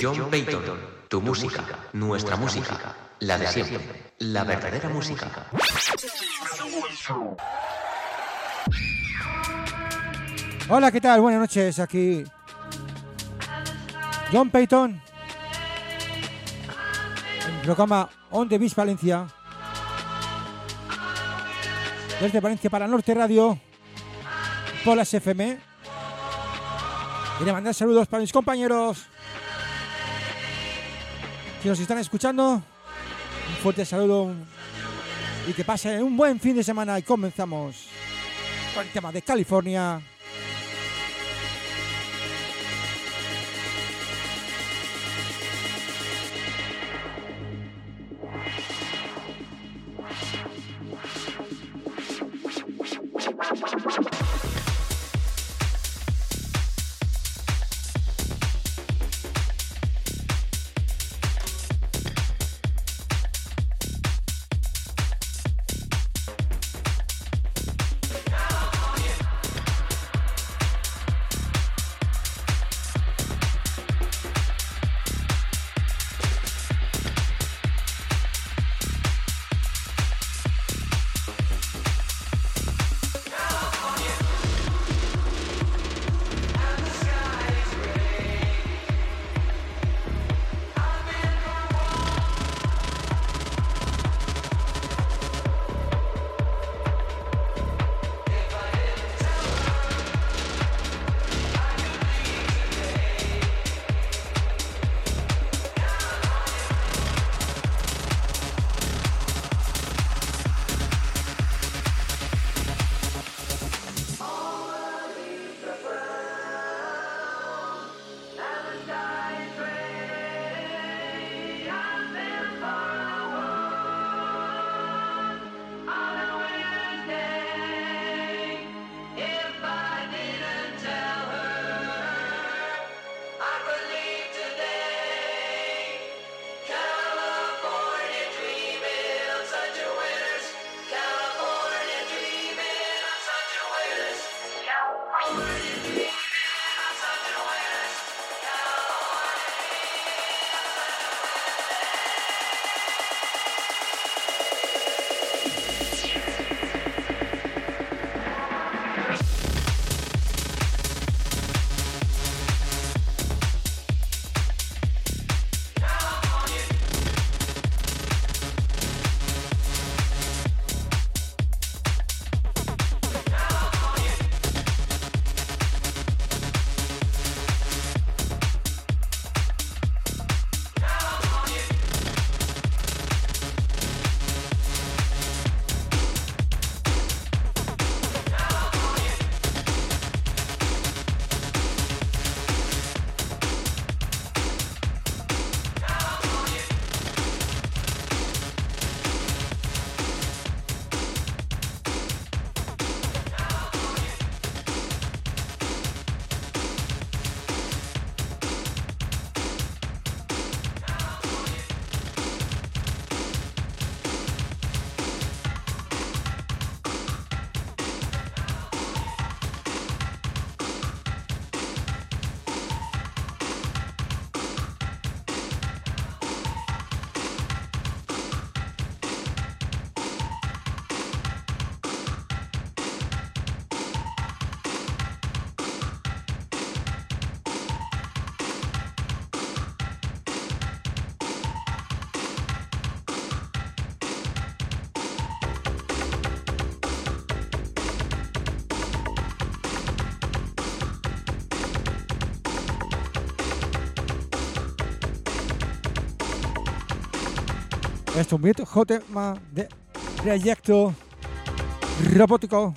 John Payton, tu música, nuestra música, la de siempre, la verdadera música. Hola, ¿qué tal? Buenas noches, aquí John Payton, en el programa On the Beach Valencia, desde Valencia para Norte Radio, por las FM. Quiero mandar saludos para mis compañeros que nos están escuchando. Un fuerte saludo y que pasen un buen fin de semana y comenzamos con el tema de California. Esto es un viejo tema de proyecto robótico.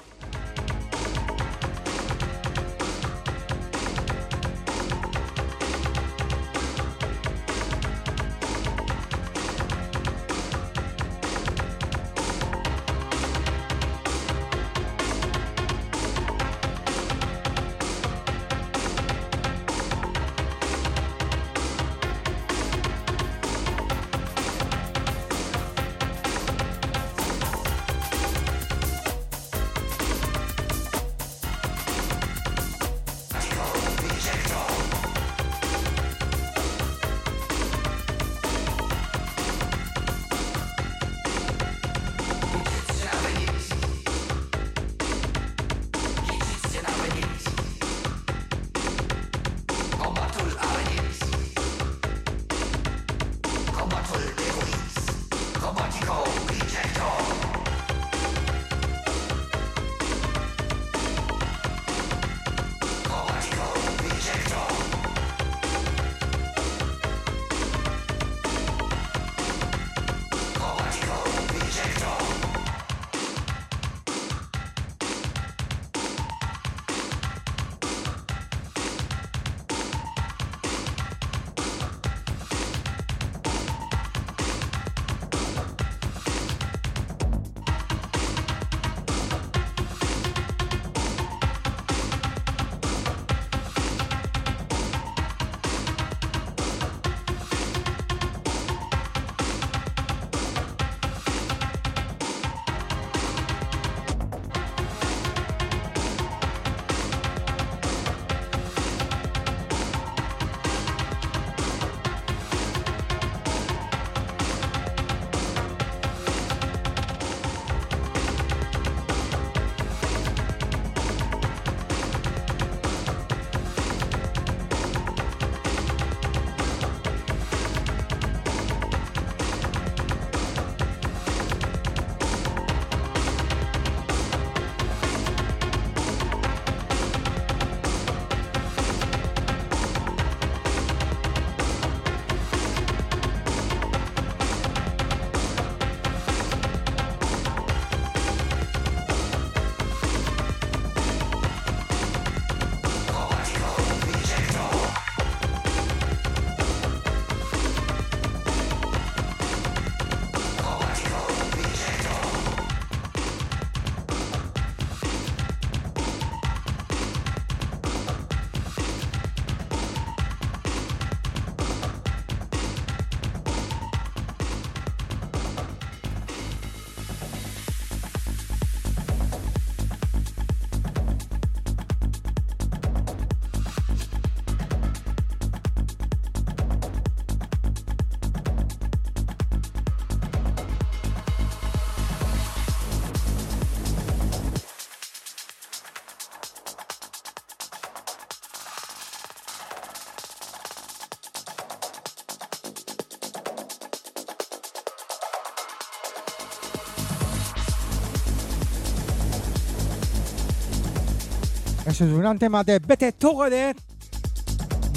Ese es un gran tema de Bete Together,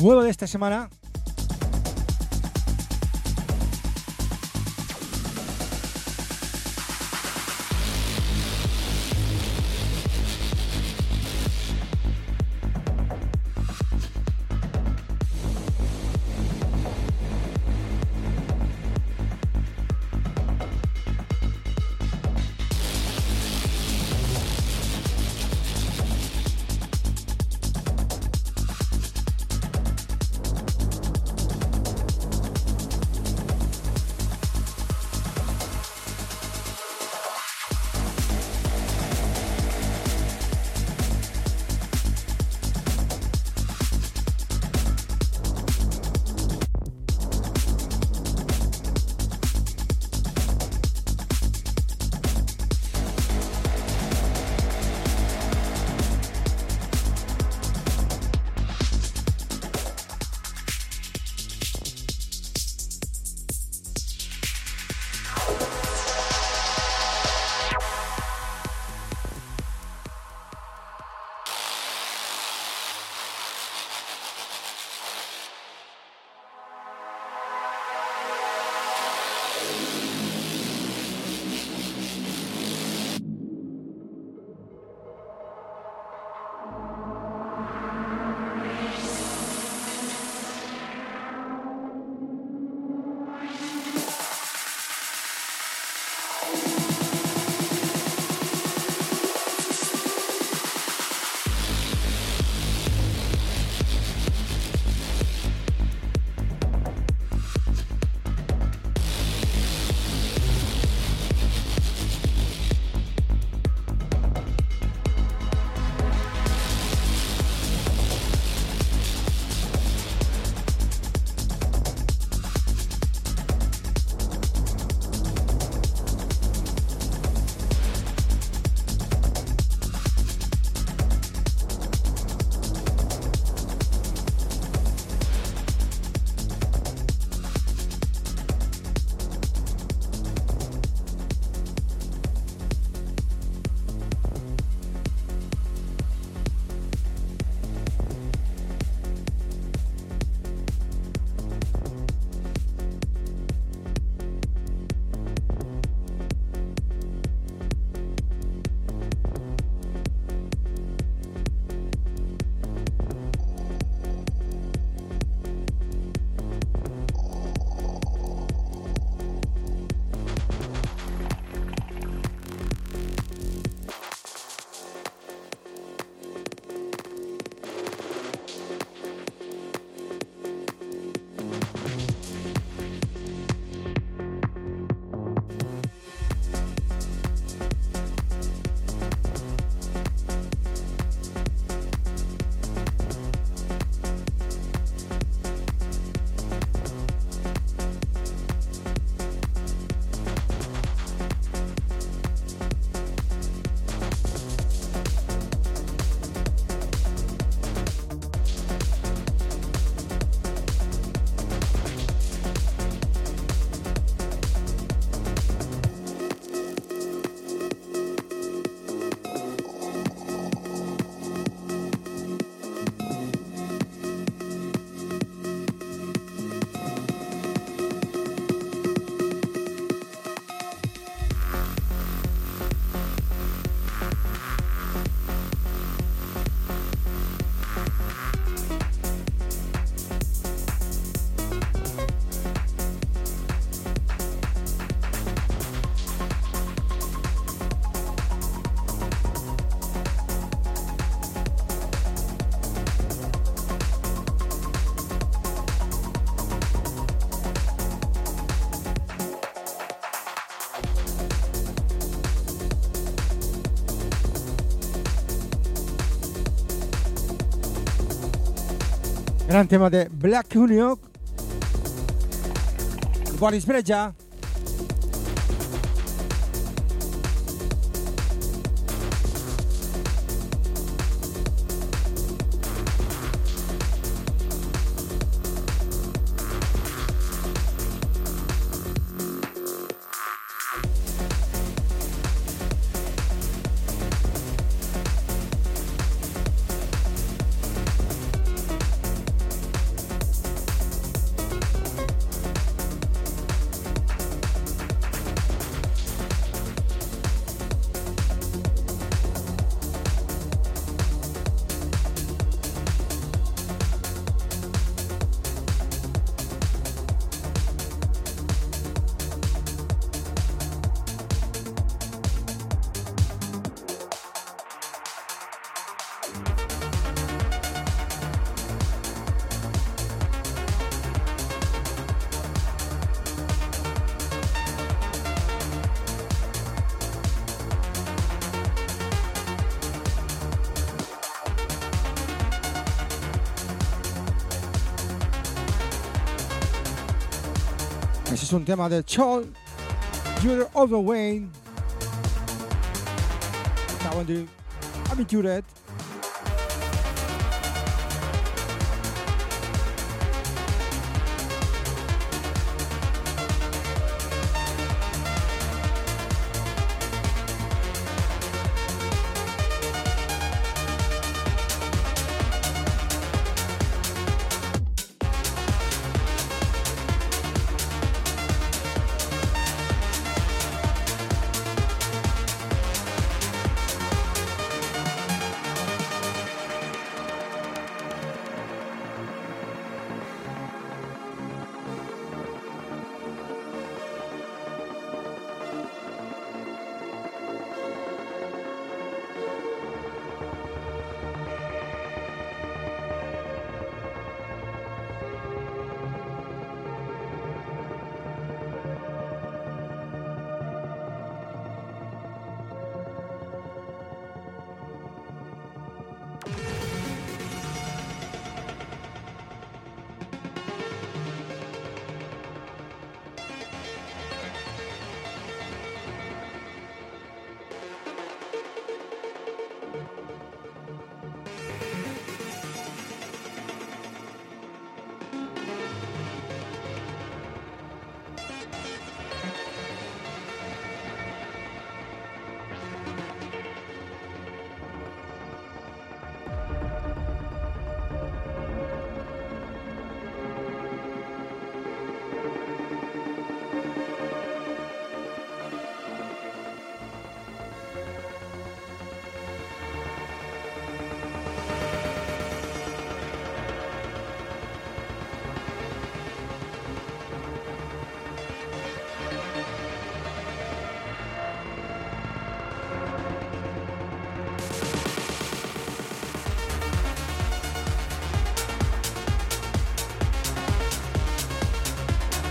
nuevo de esta semana. Gran tema de Black Union. Boris Breja. Un tema de Child You're Overweight. Saben de Habitured.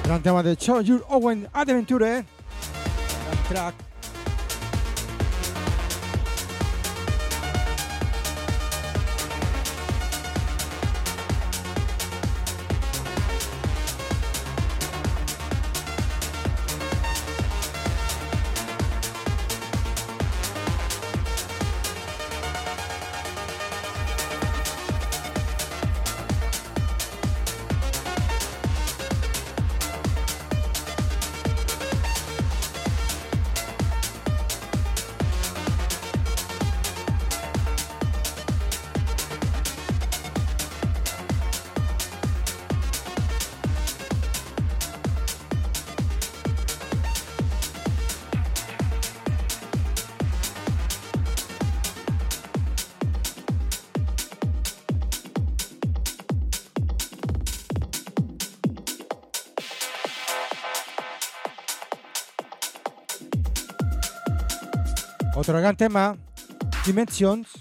Gran tema de Your Owen Adventure. Gran tema, Dimensions.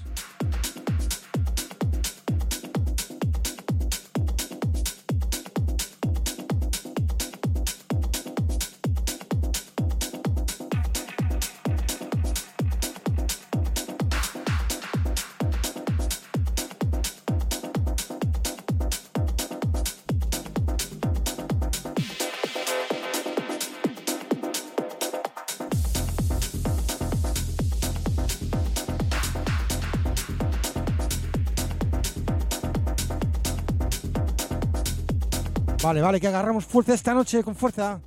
Vale, vale, que agarramos fuerza esta noche, con fuerza.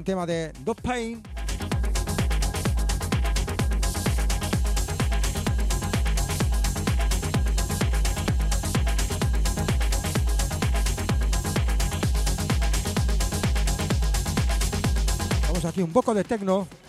gran tema de Dog Pain. Vamos aquí un poco de techno.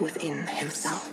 within himself.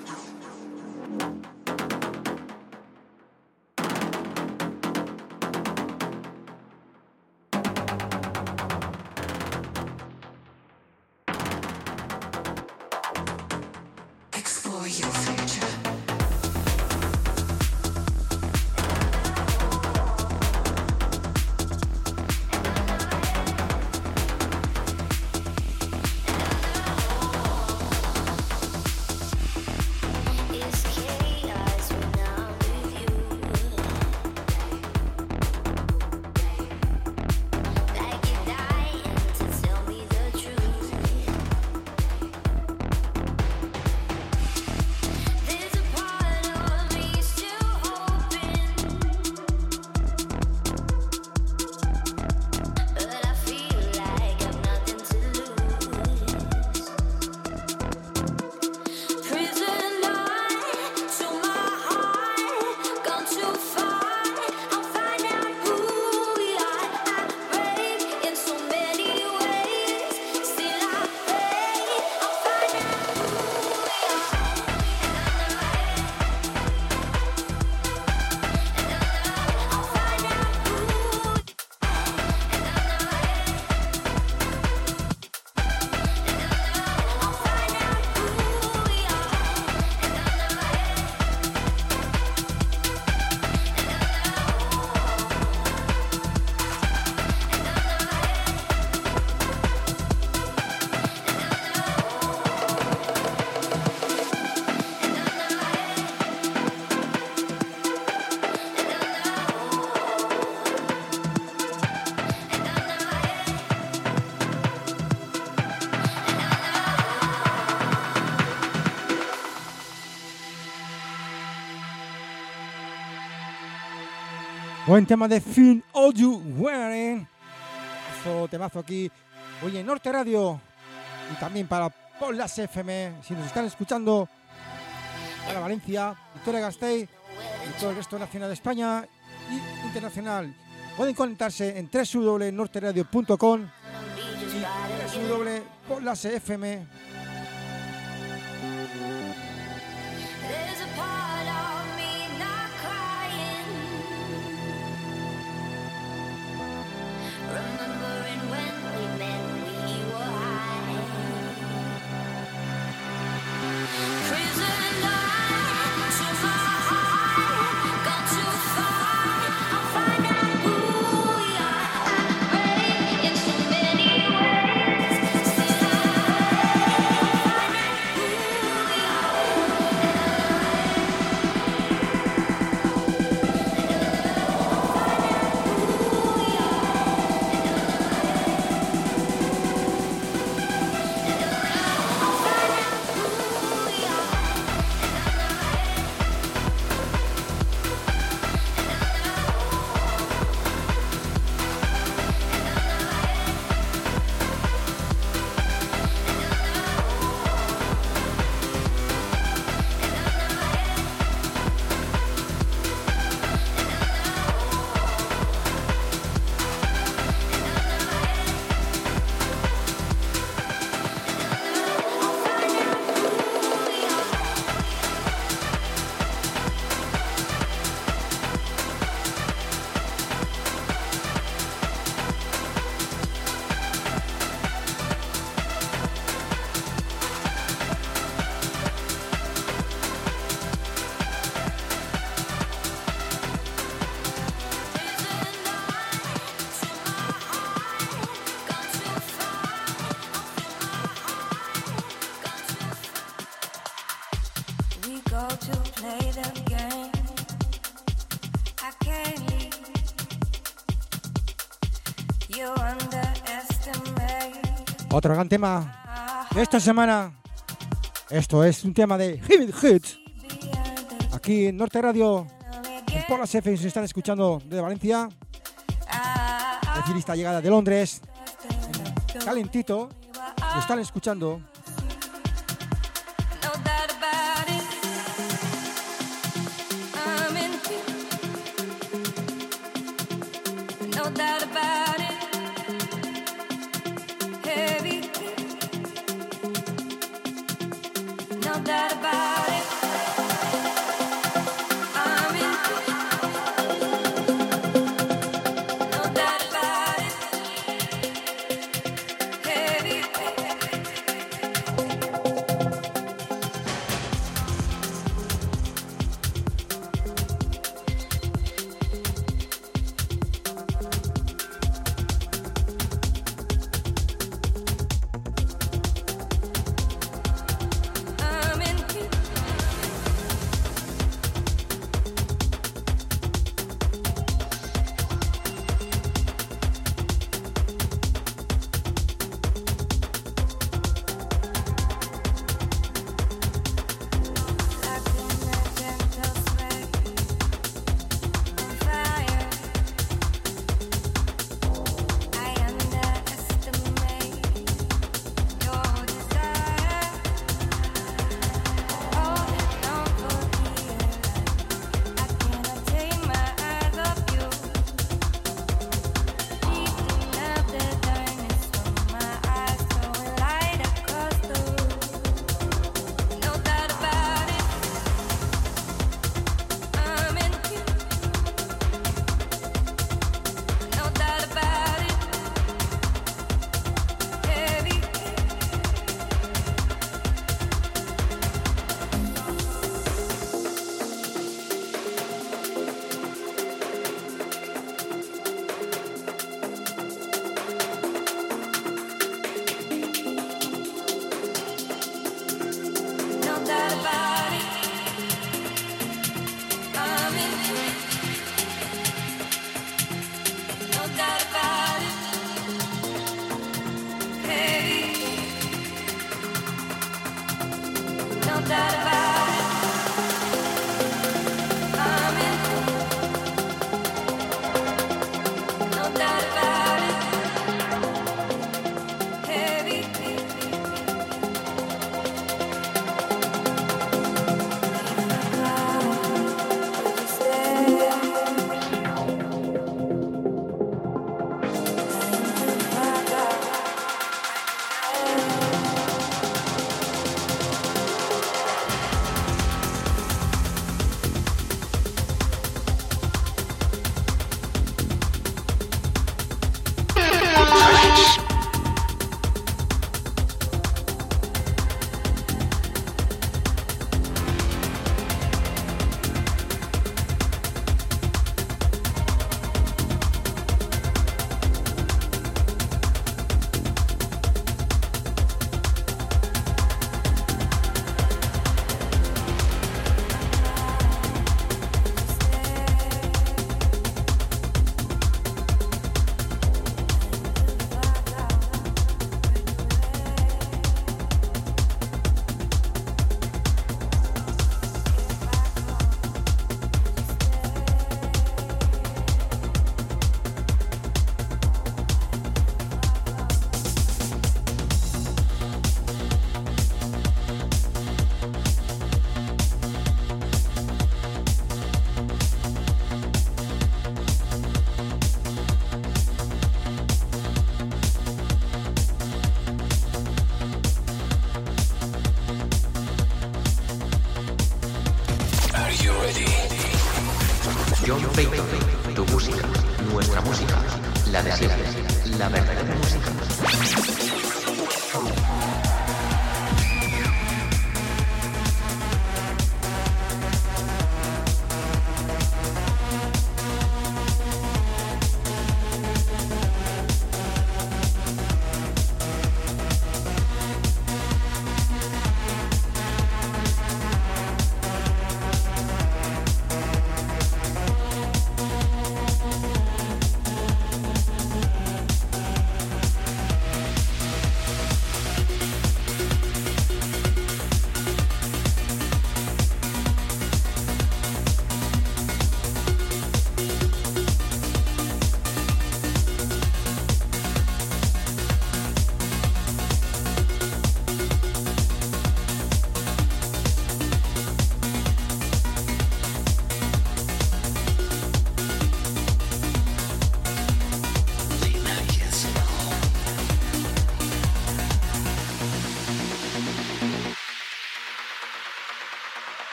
Buen tema de Finn All You Wearing. Temazo, aquí. Hoy en Norte Radio. Y también para Polas FM. Si nos están escuchando. Para Valencia, Victoria Gasteiz y todo el resto nacional de España y internacional. Pueden conectarse en www.norteradio.com y www.polasfm. Otro gran tema de esta semana. Esto es un tema de Heavy Hits. Aquí en Norte Radio, en Polas FM, se están escuchando de Valencia. Decir esta llegada de Londres. Calentito. Lo están escuchando. that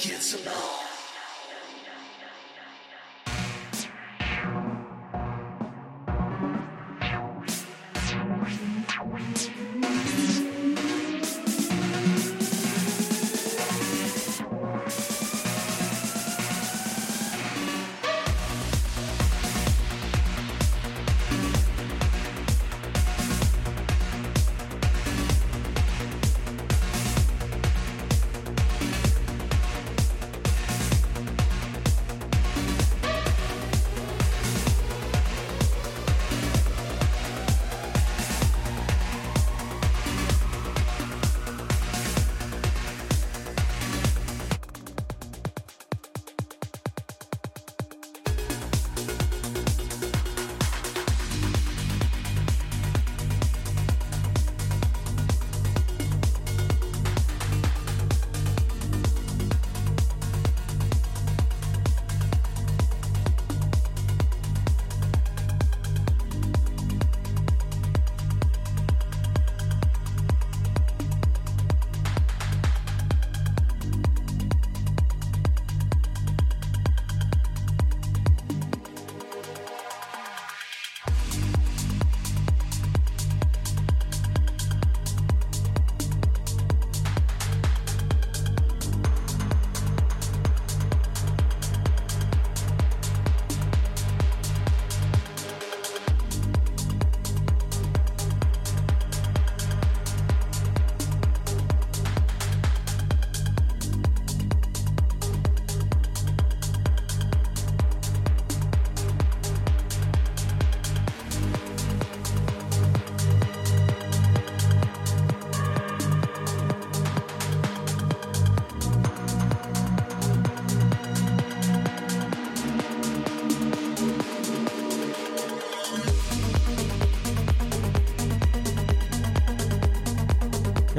kids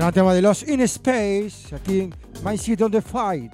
Gran tema de los In Space, aquí en My City on the Fight.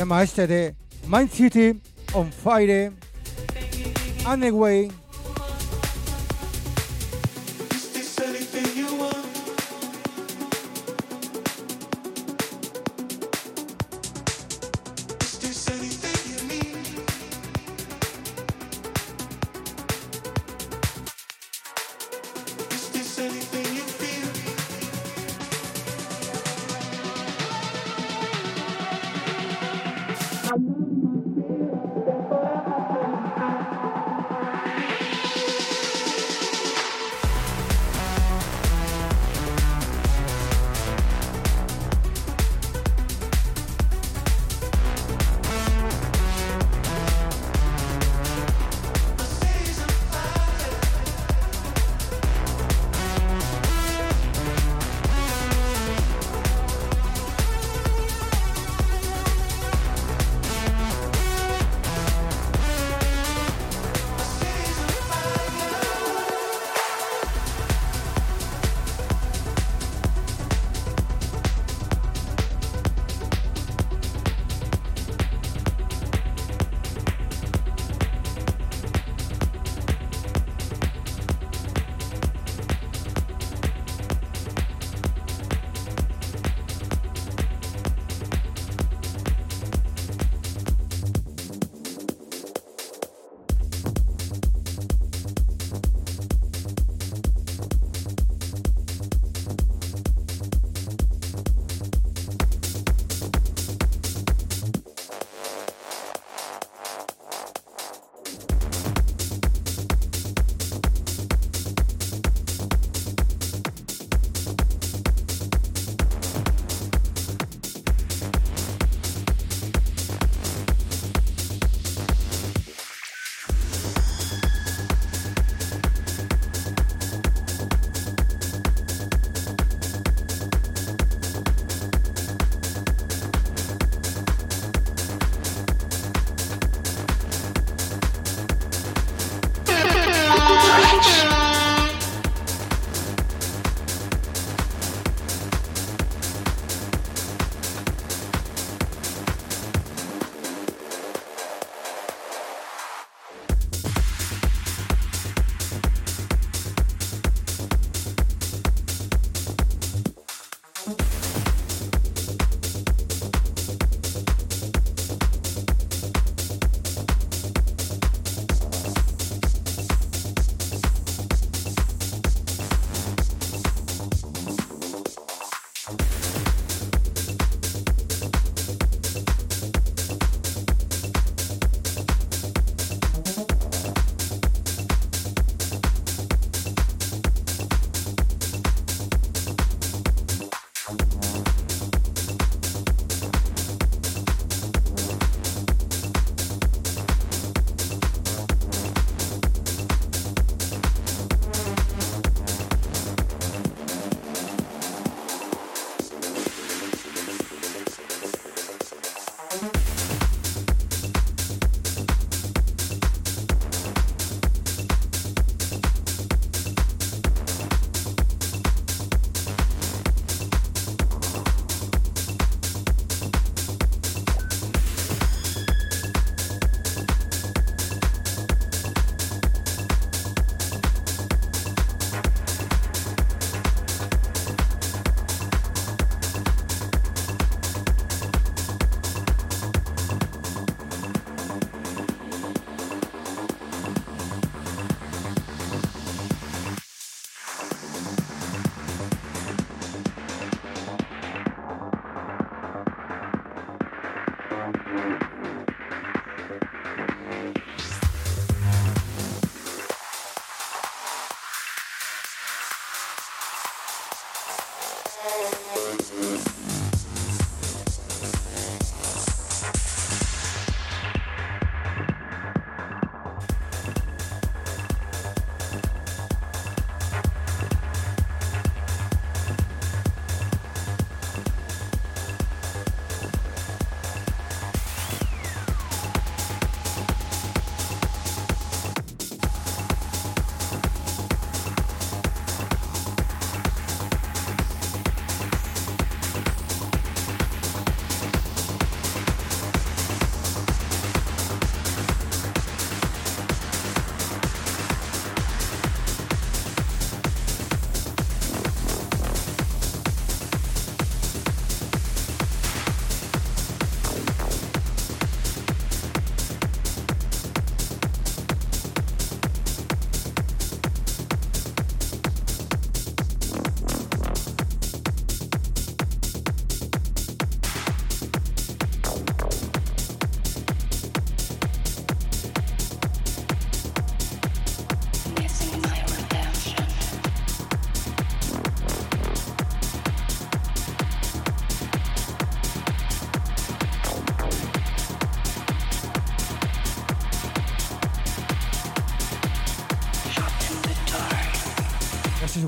Tema este de Mind City on Fire. Anyway.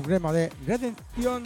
Tema de redención.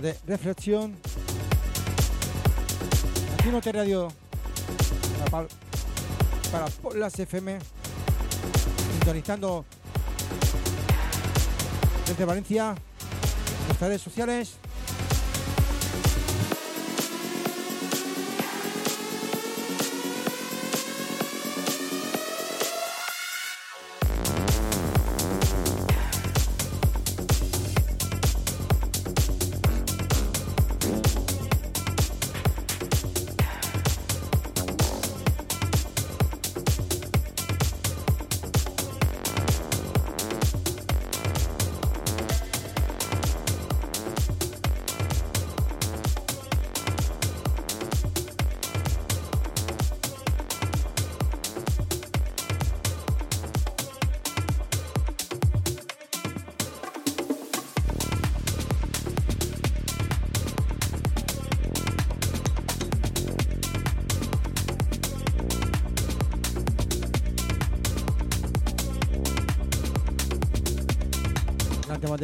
De reflexión. Aquí no te radio para, las FM, sintonizando desde Valencia, nuestras redes sociales.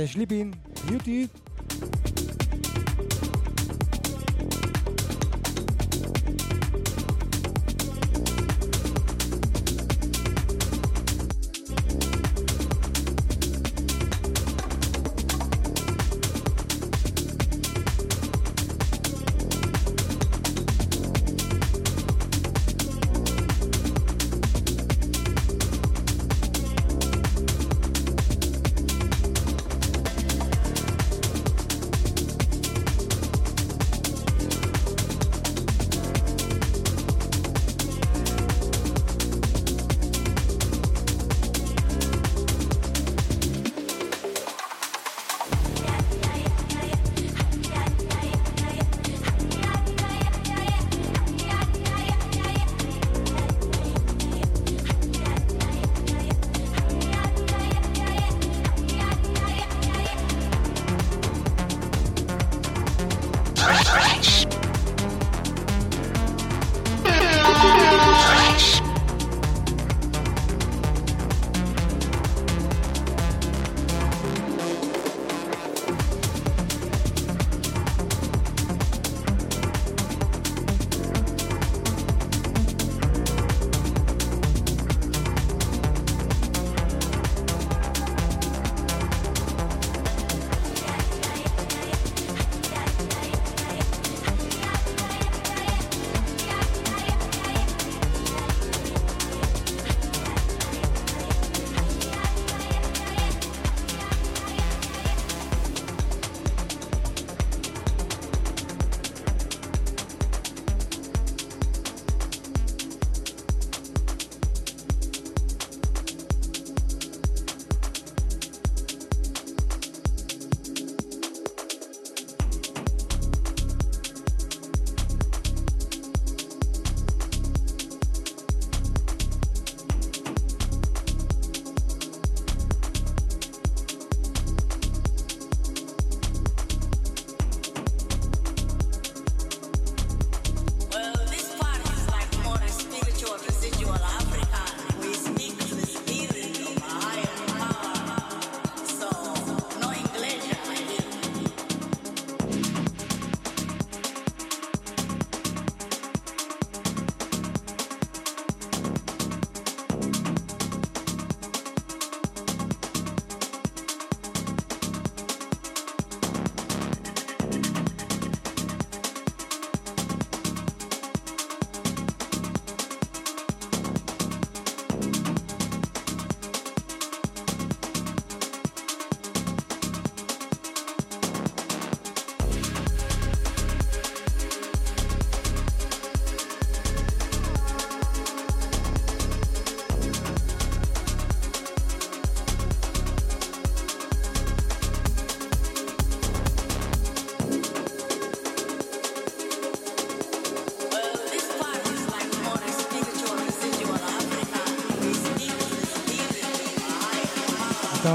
Gran tema de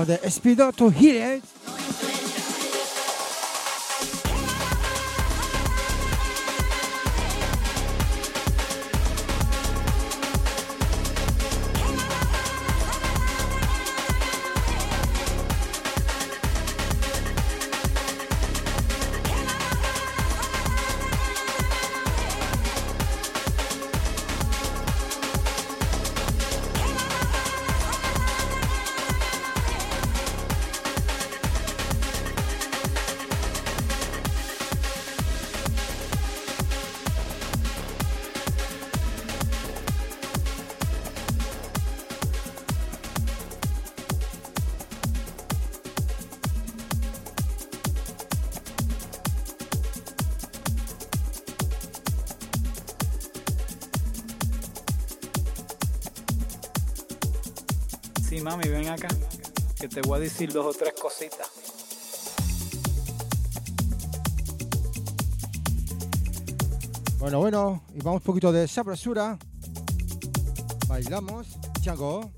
the speedo to hit Sí, mami, ven acá, que te voy a decir dos o tres cositas. Bueno, bueno, y vamos un poquito de sabrosura. Bailamos, Chago.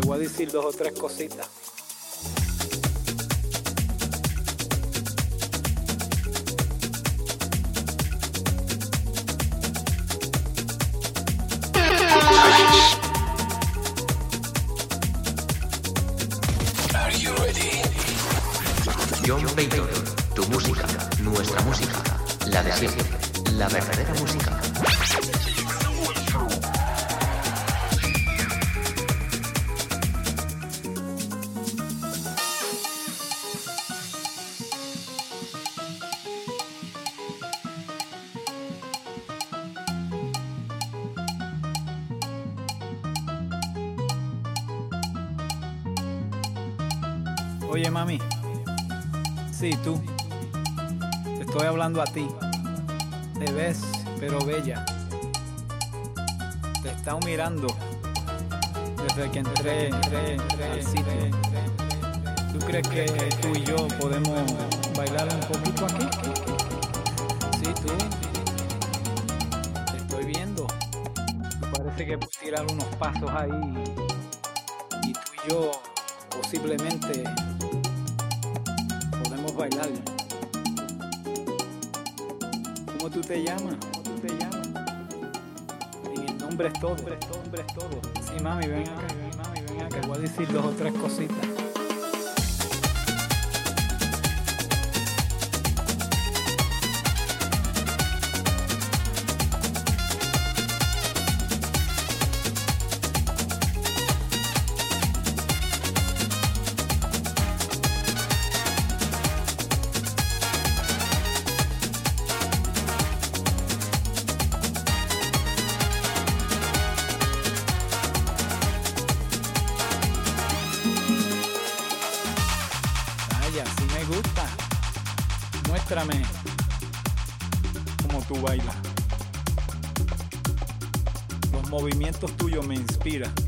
te voy a decir dos o tres cositas. Peter.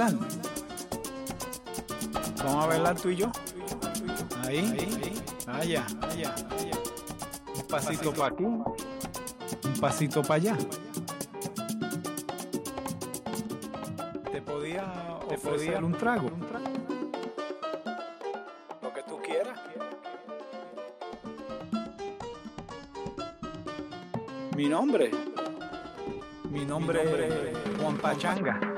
bailar. Vamos a bailar tú y yo. Ahí, ahí, allá, allá. Un pasito para aquí, un pasito para allá. Te podía te podía un trago. Lo que tú quieras. Mi nombre. Mi nombre, Mi nombre es Juan Pachanga.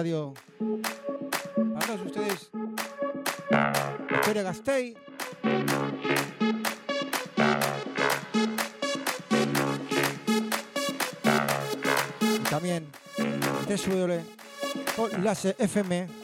Radio. A todos ustedes, Victoria Gastey. Y también TSW con las FM.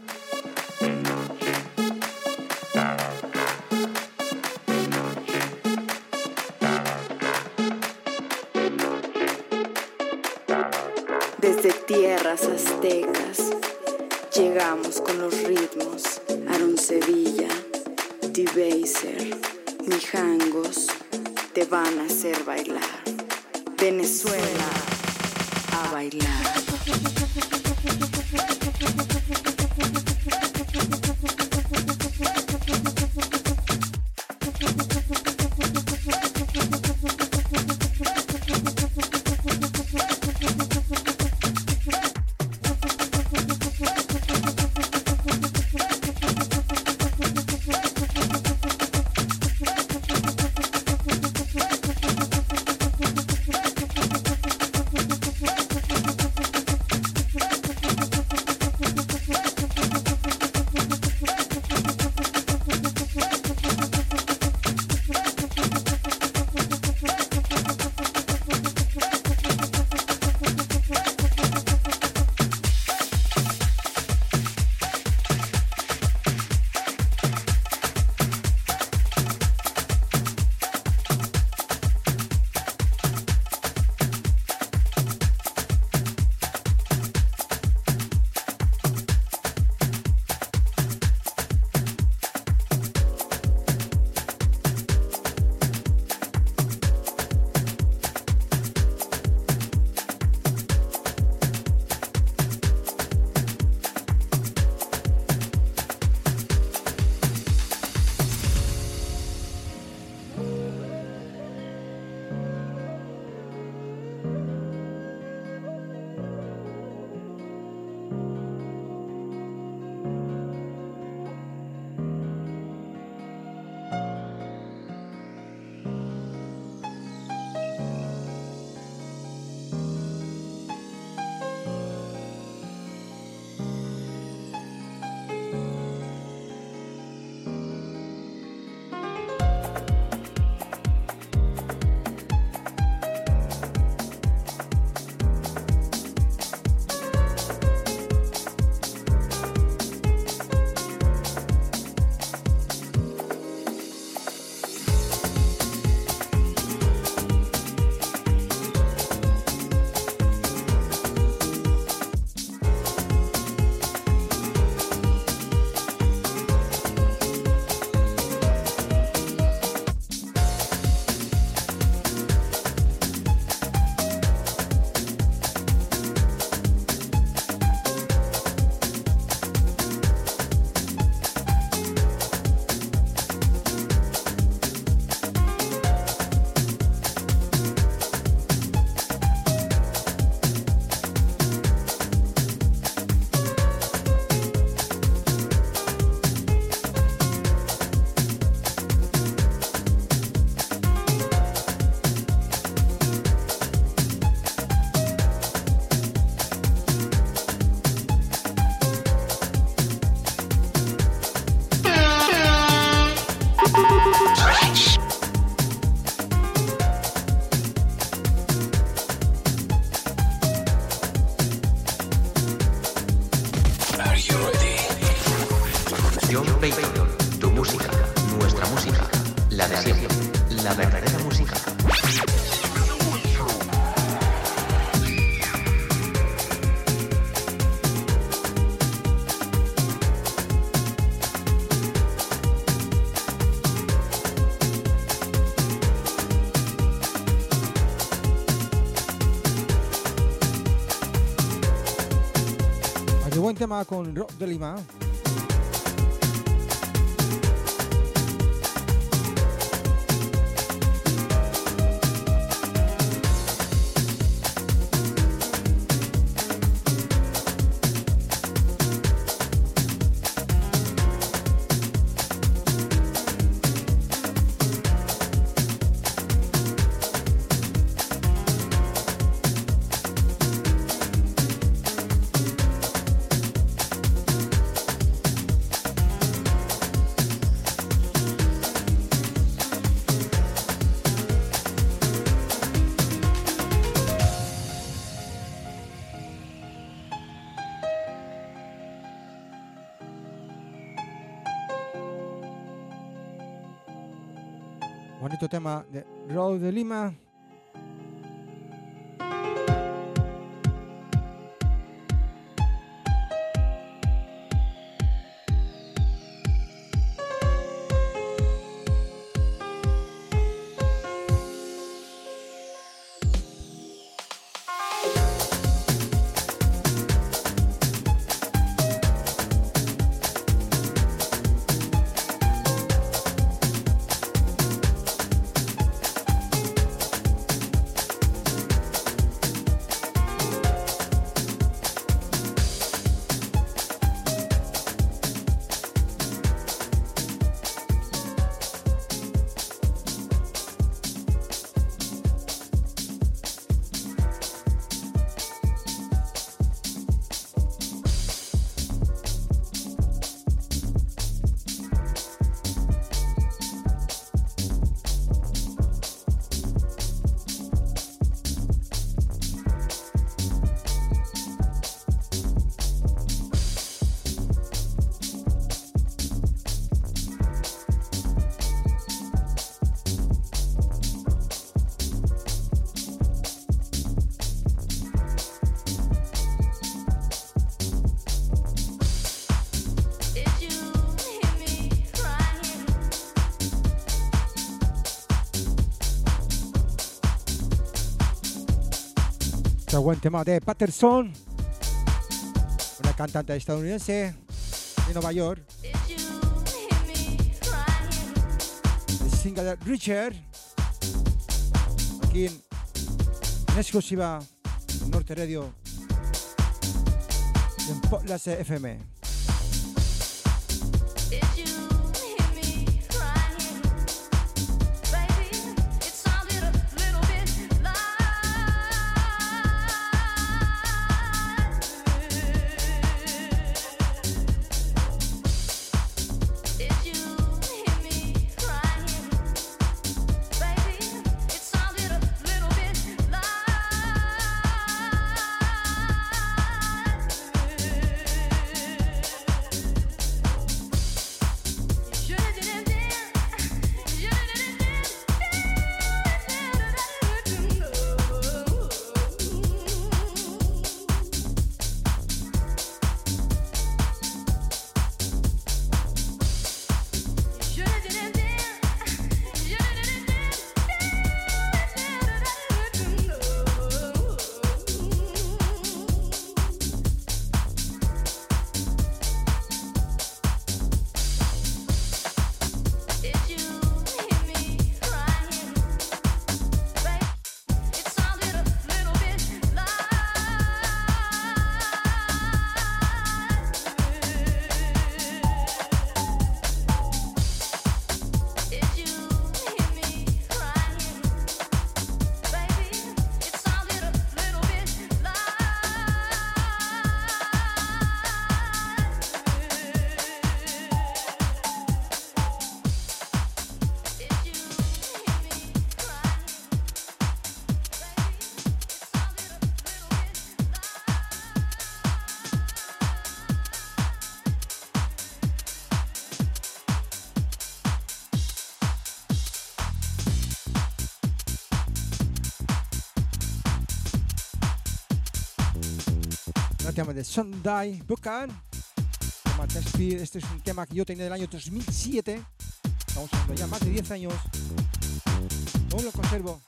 Tema con Rock de Lima. Bonito tema de buen tema de Patterson, una cantante estadounidense de Nueva York. El single de Richard, aquí en, en exclusiva Norte Radio en Potlas FM. De Sunday Buchan. Este es un tema que yo tenía del año 2007. Estamos hablando ya más de 10 años. Aún lo conservo.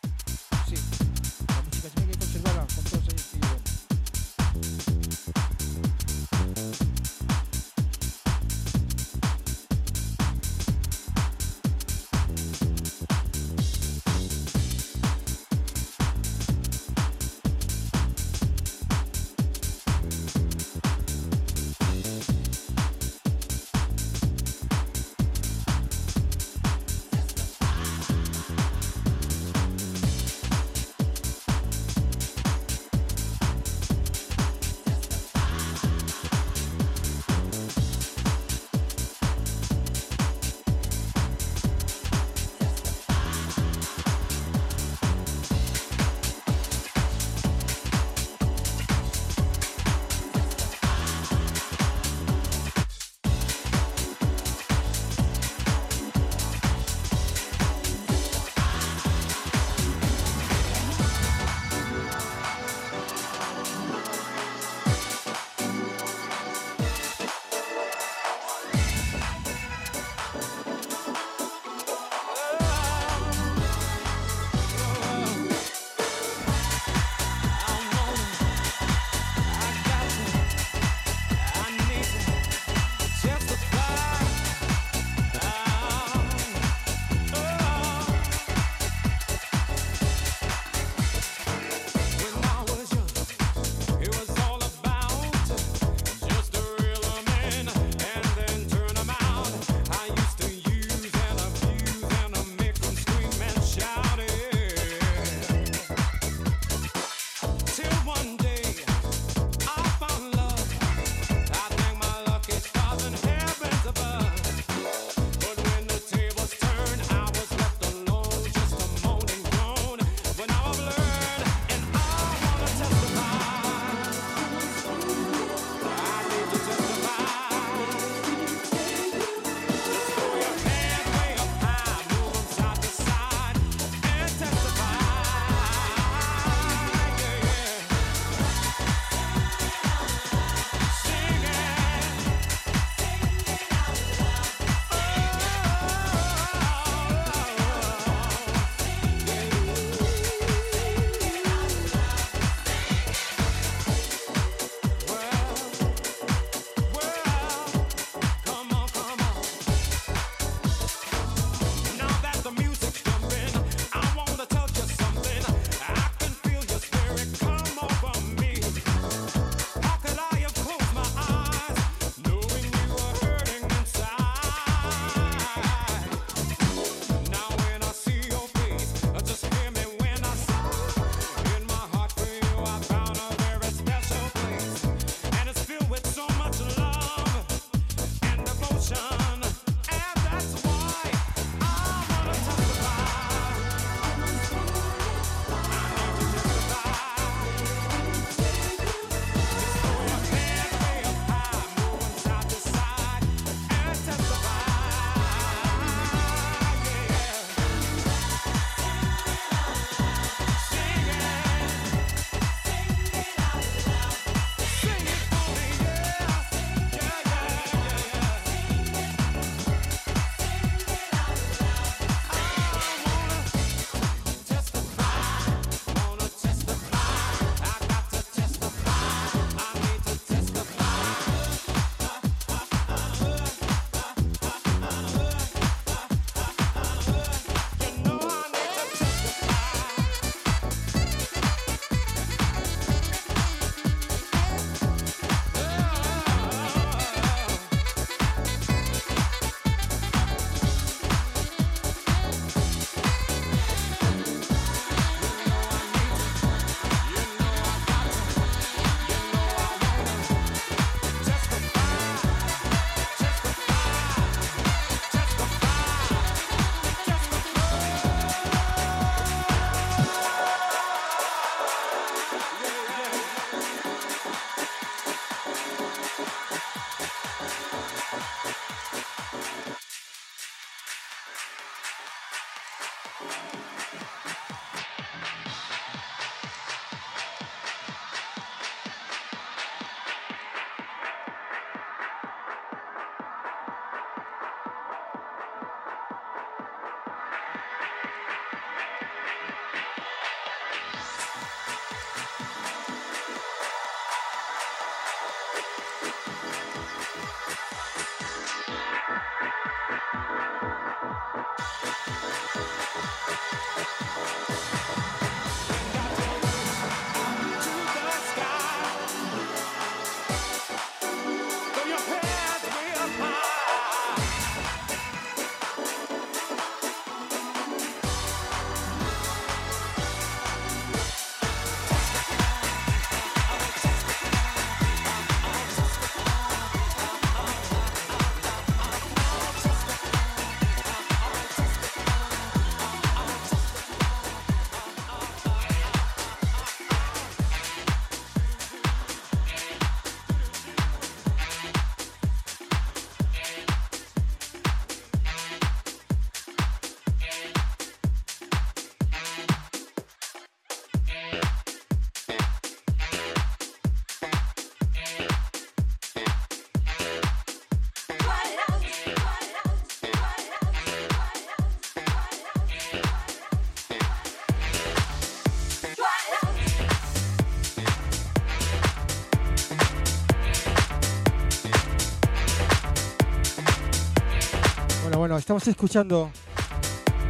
Estamos escuchando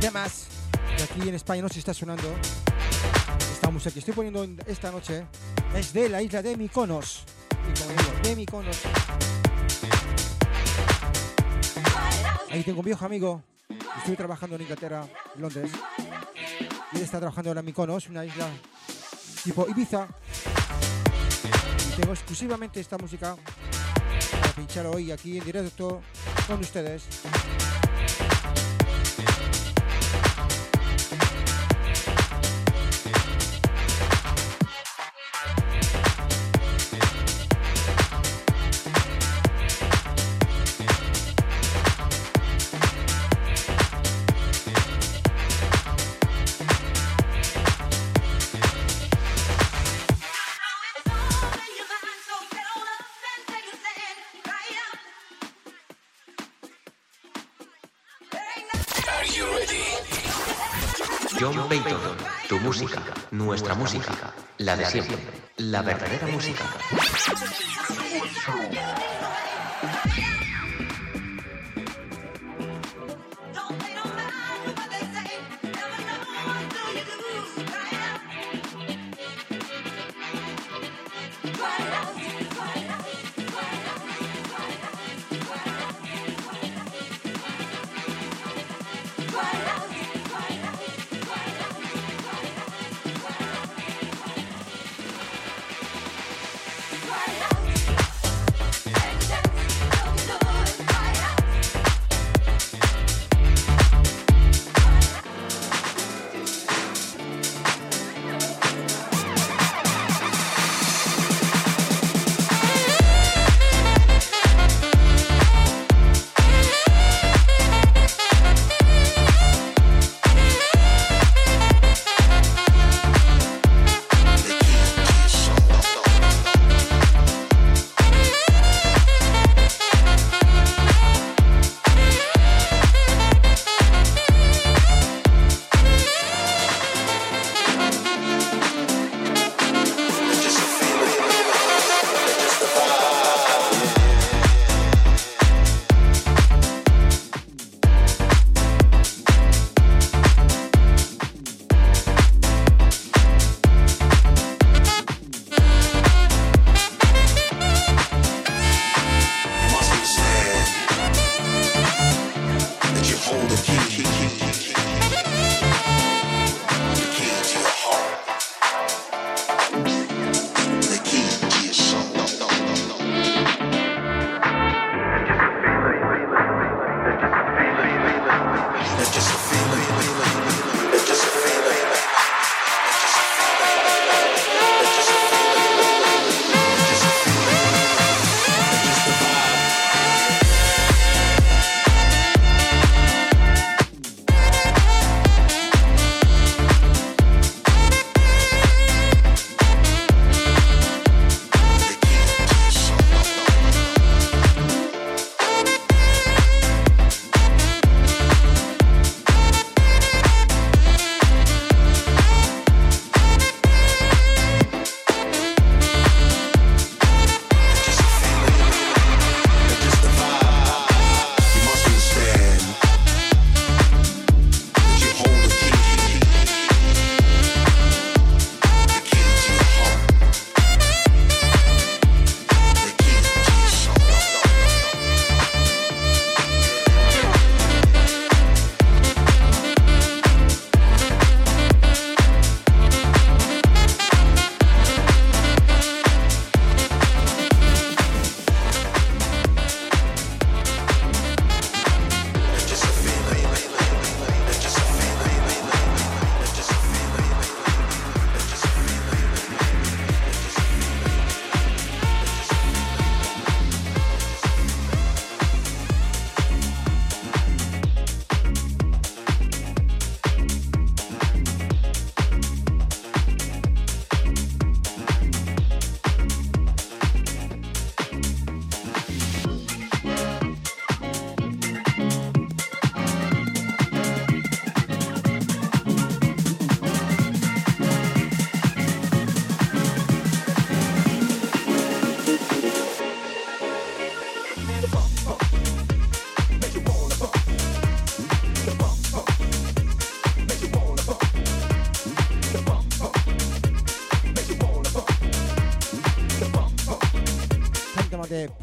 temas y aquí en España no se está sonando. Esta música que estoy poniendo en- esta noche es de la isla de Mykonos. Y como digo, de Mykonos. Ahí tengo un viejo amigo. Estoy trabajando en Inglaterra, en Londres. Y él está trabajando ahora en Mykonos, una isla tipo Ibiza. Y tengo exclusivamente esta música para pinchar hoy aquí en directo con ustedes. Nuestra música, la de siempre, la verdadera música.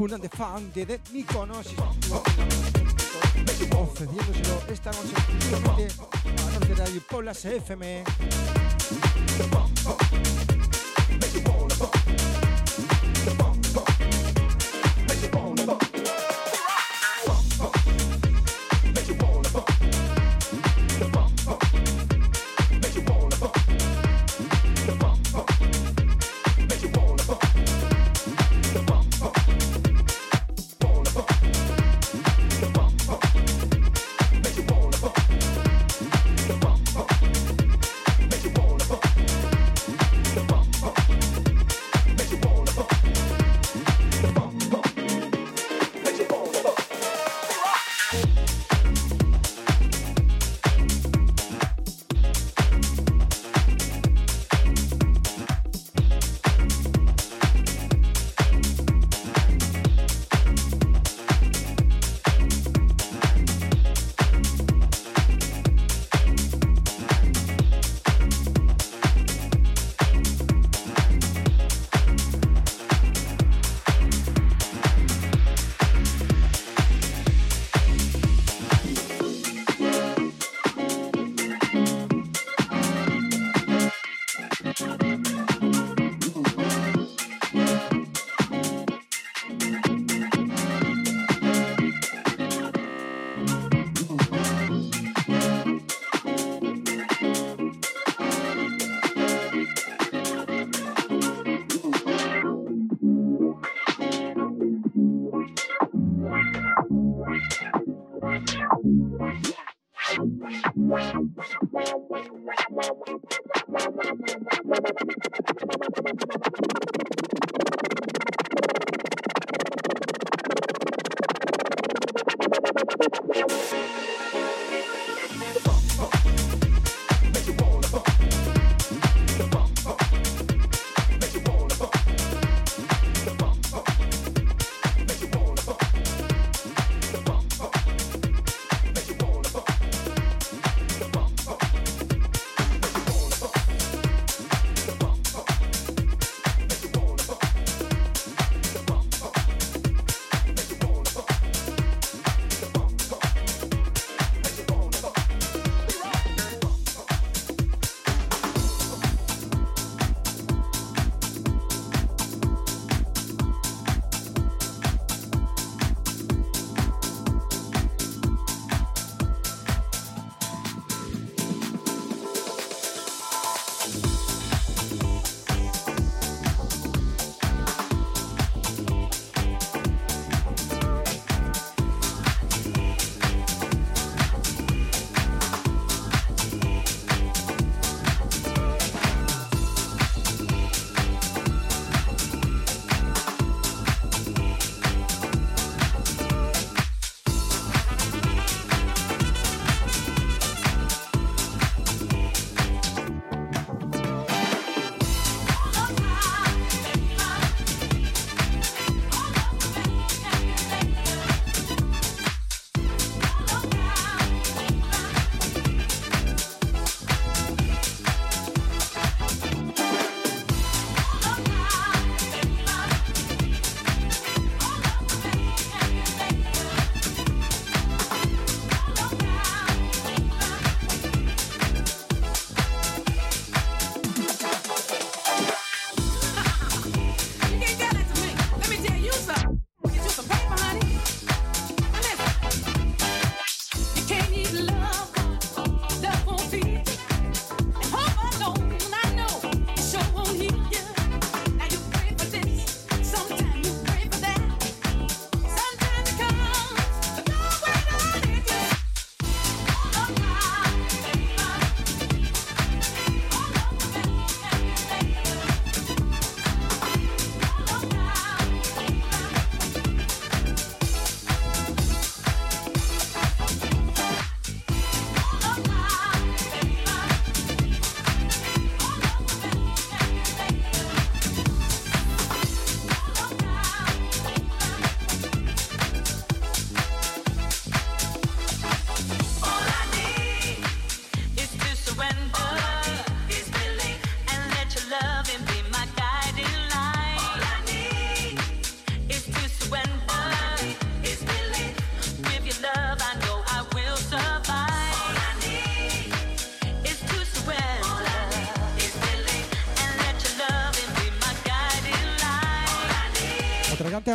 Tema de Puna de de Dead Mykonos. Ofreciéndoselo esta noche a Norte Radio Poblas.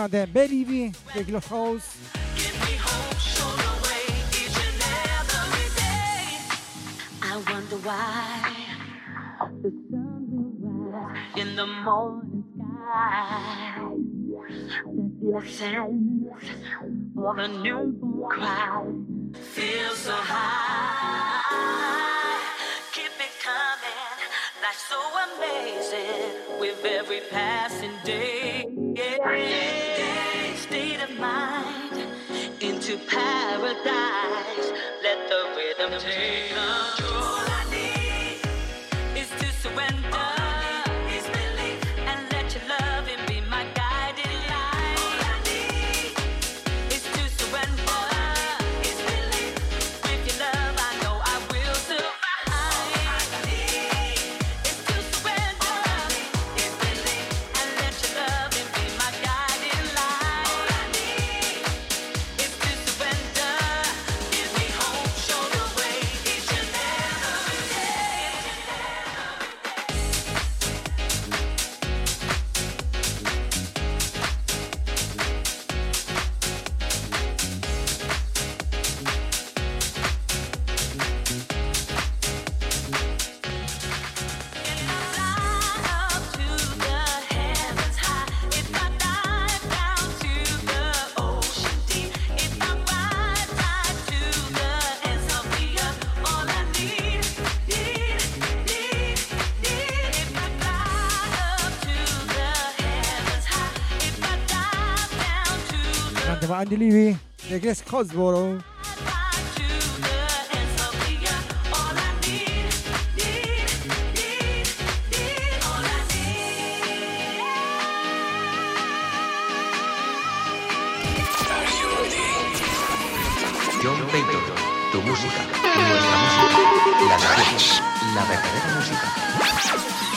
now baby, avec le rose. I wonder why the sun will rise in the morning sky. The of a newborn cry feels so high life so amazing with every passing day. State of mind into paradise. Let the rhythm take control. Alex Cosboro. John Payton, tu música, nuestra música, la, la verdadera música.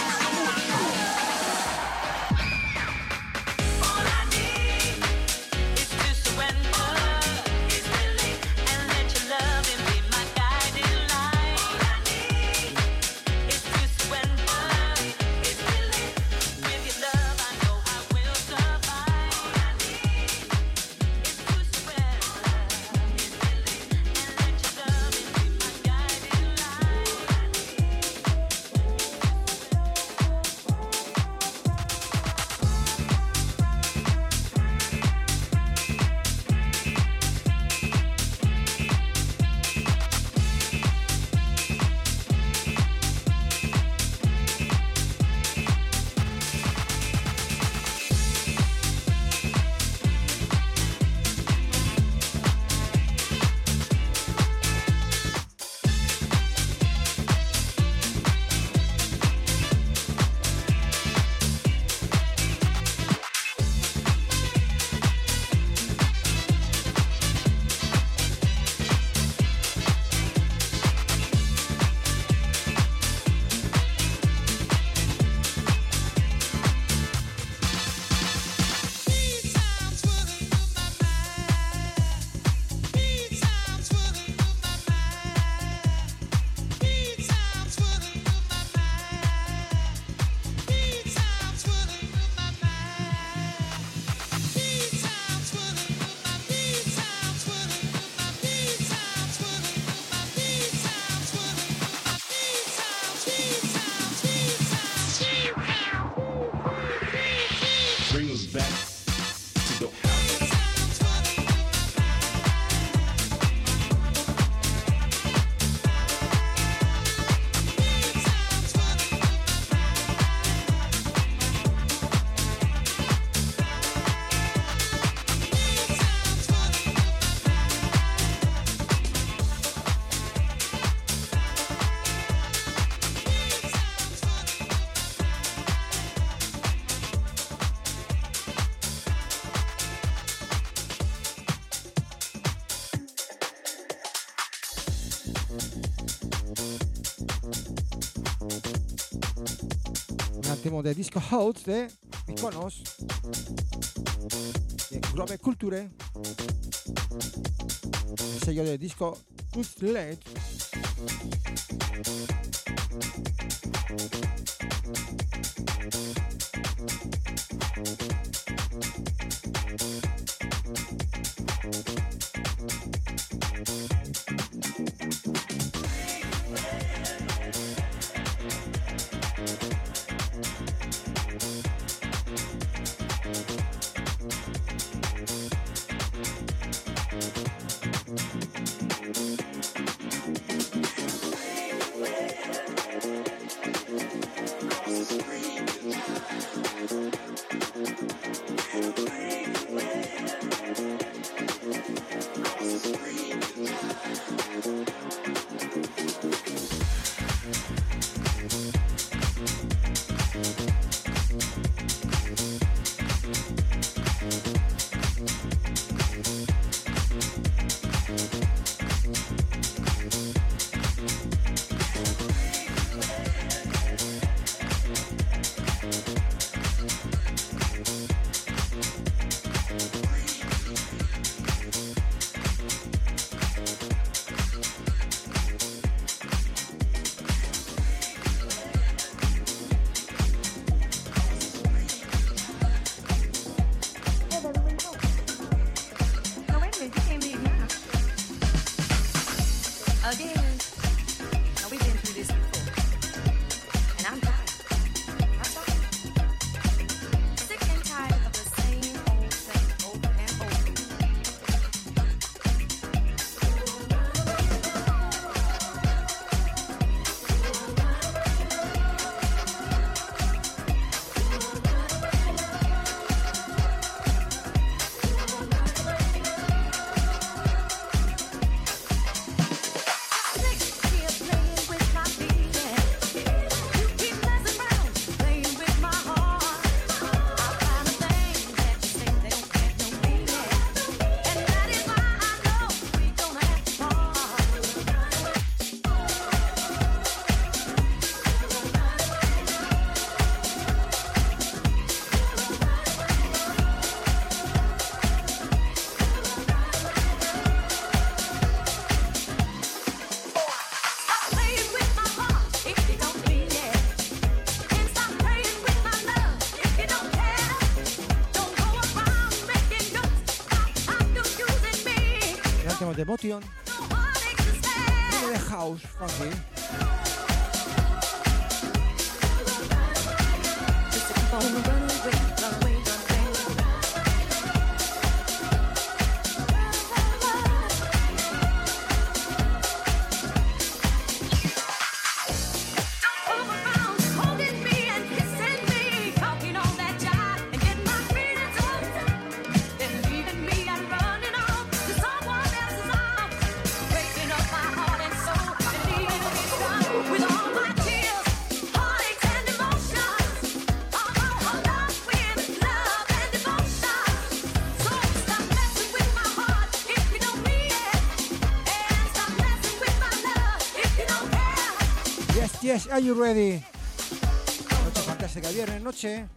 de Disco House de Iconos de Grobe Culture, el sello de disco Led Demotion. In the house, funky. Are You Ready? Noche fantástica, viernes noche.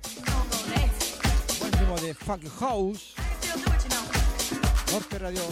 Buen ritmo de Funky House. Este Norte Radio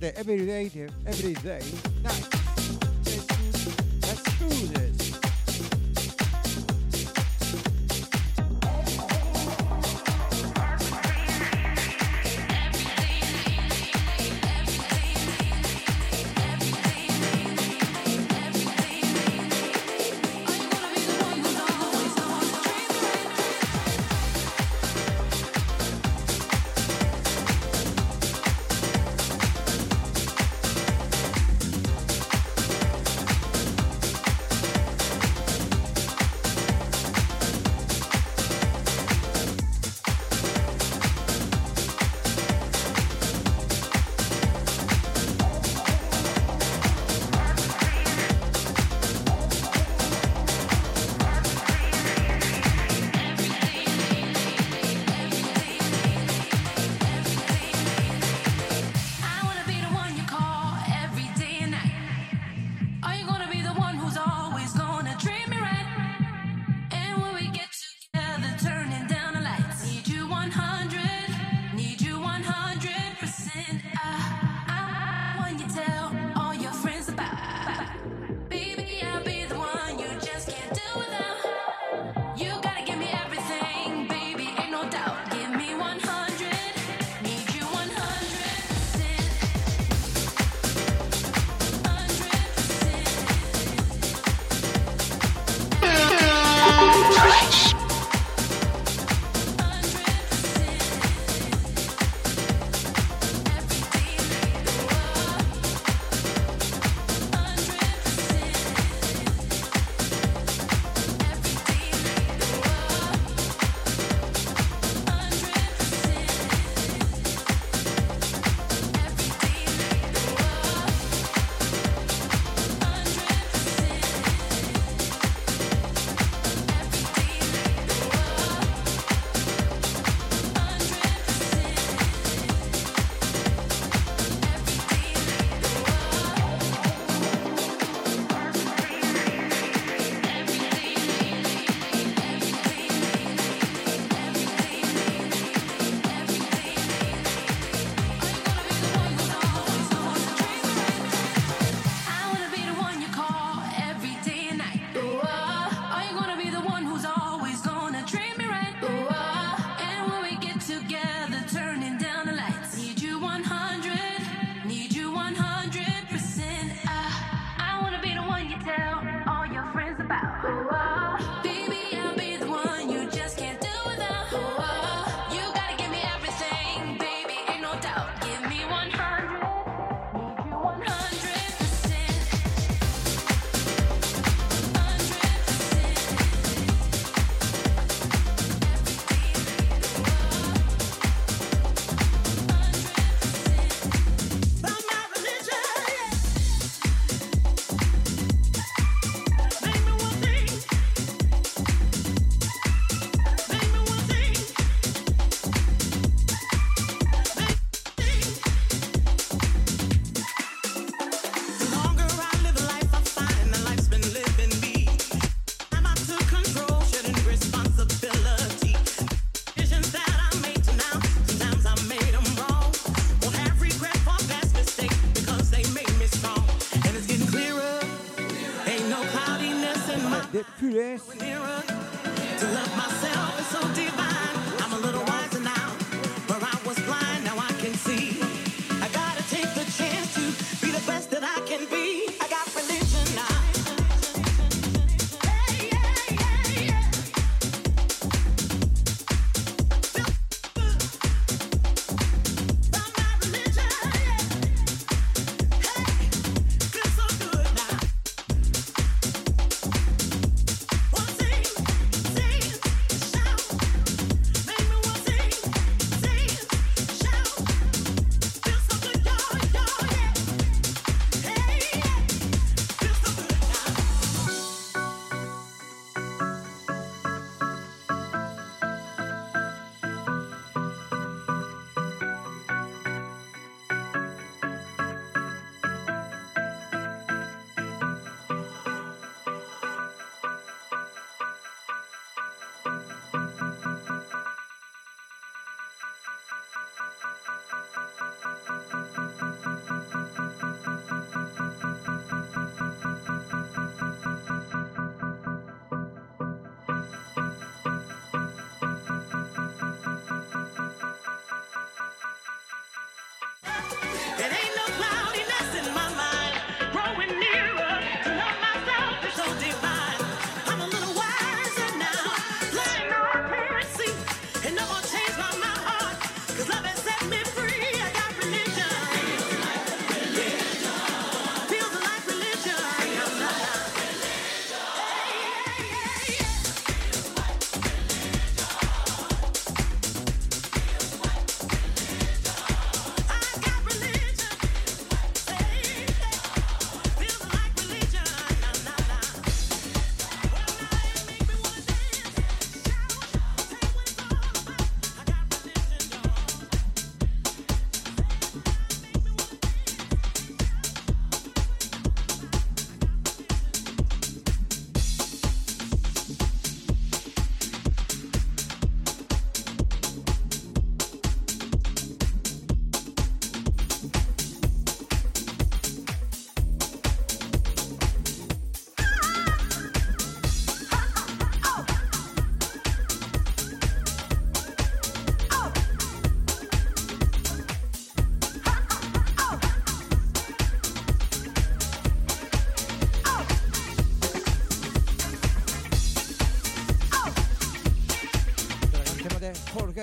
out there every day, every day. Pules.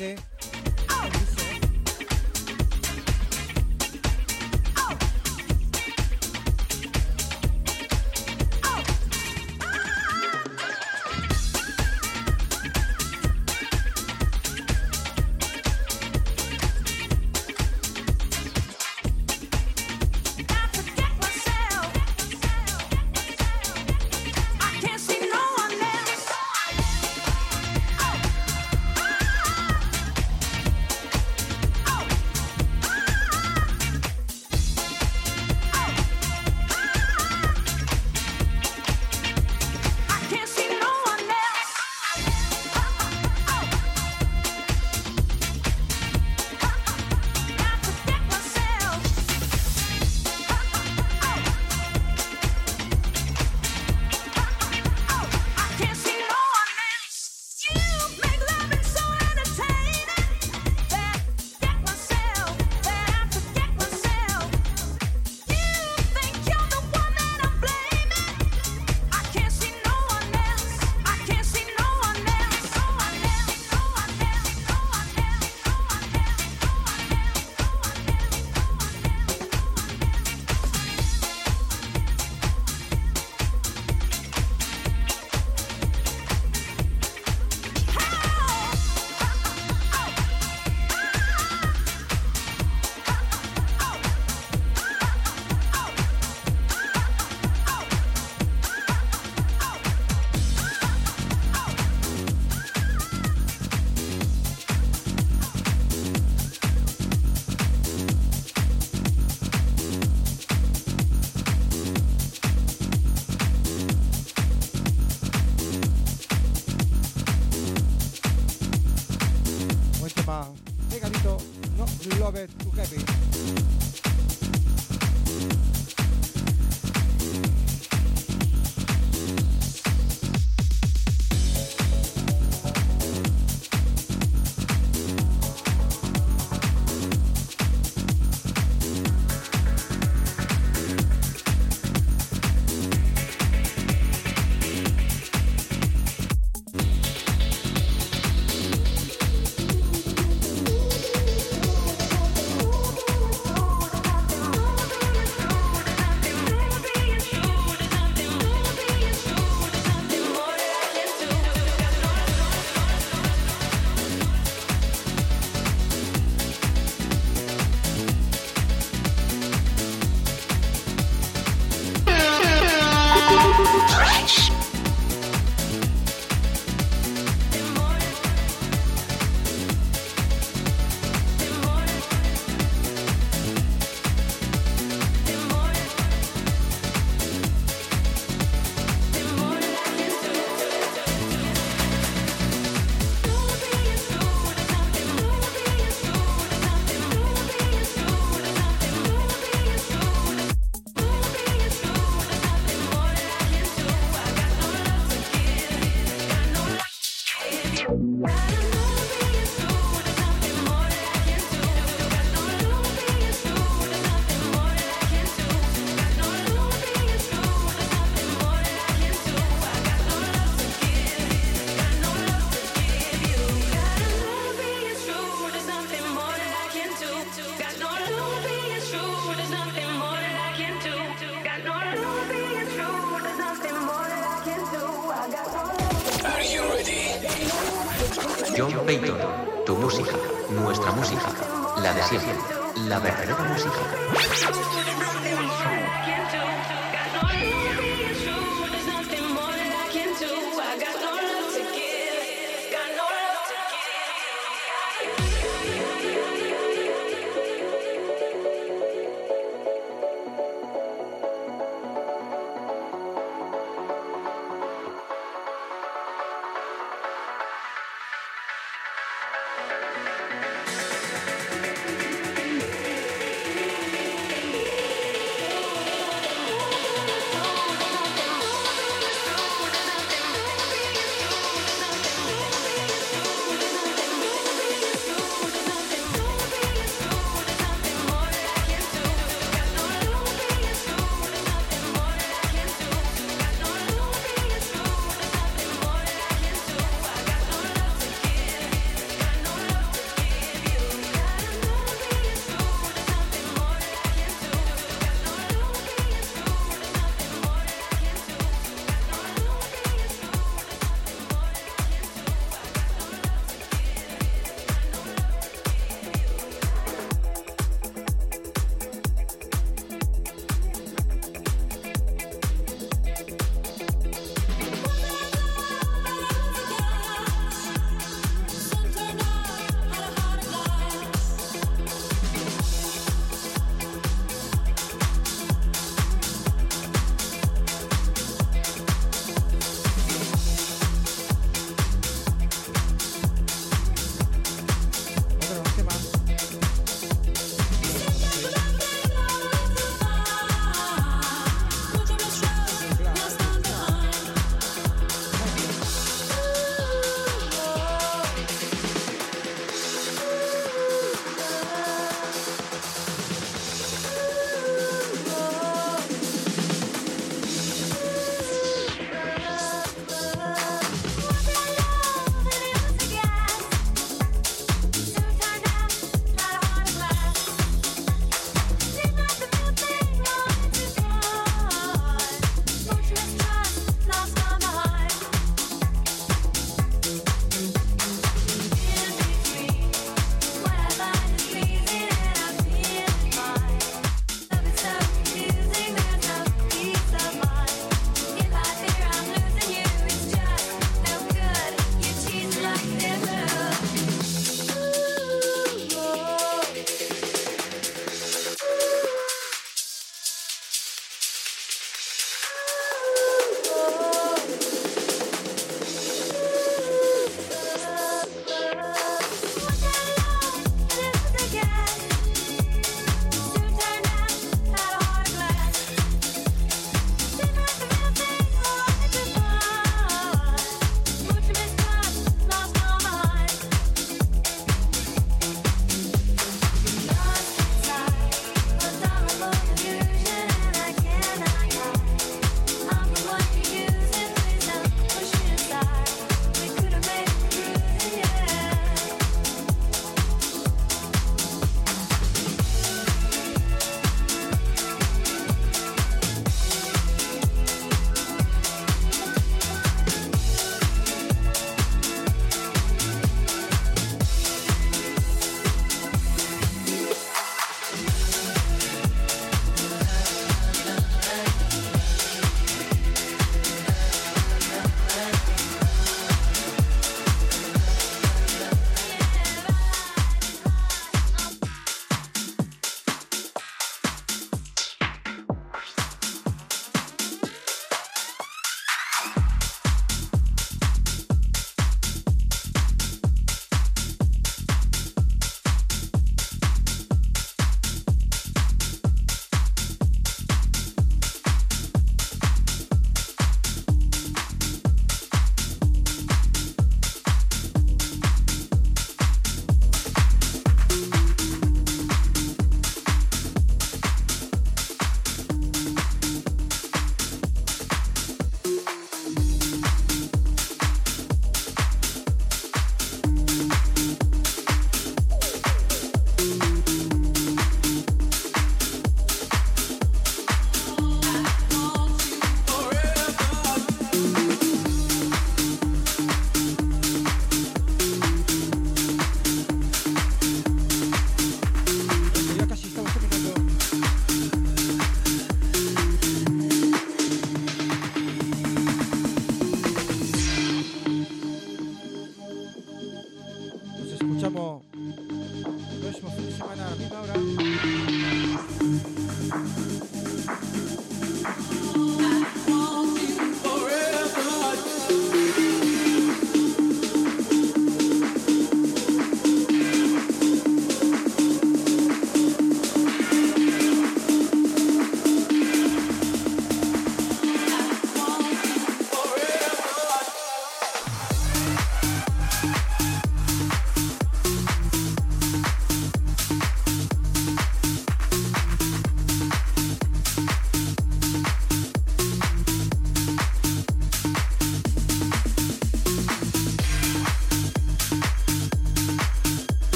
De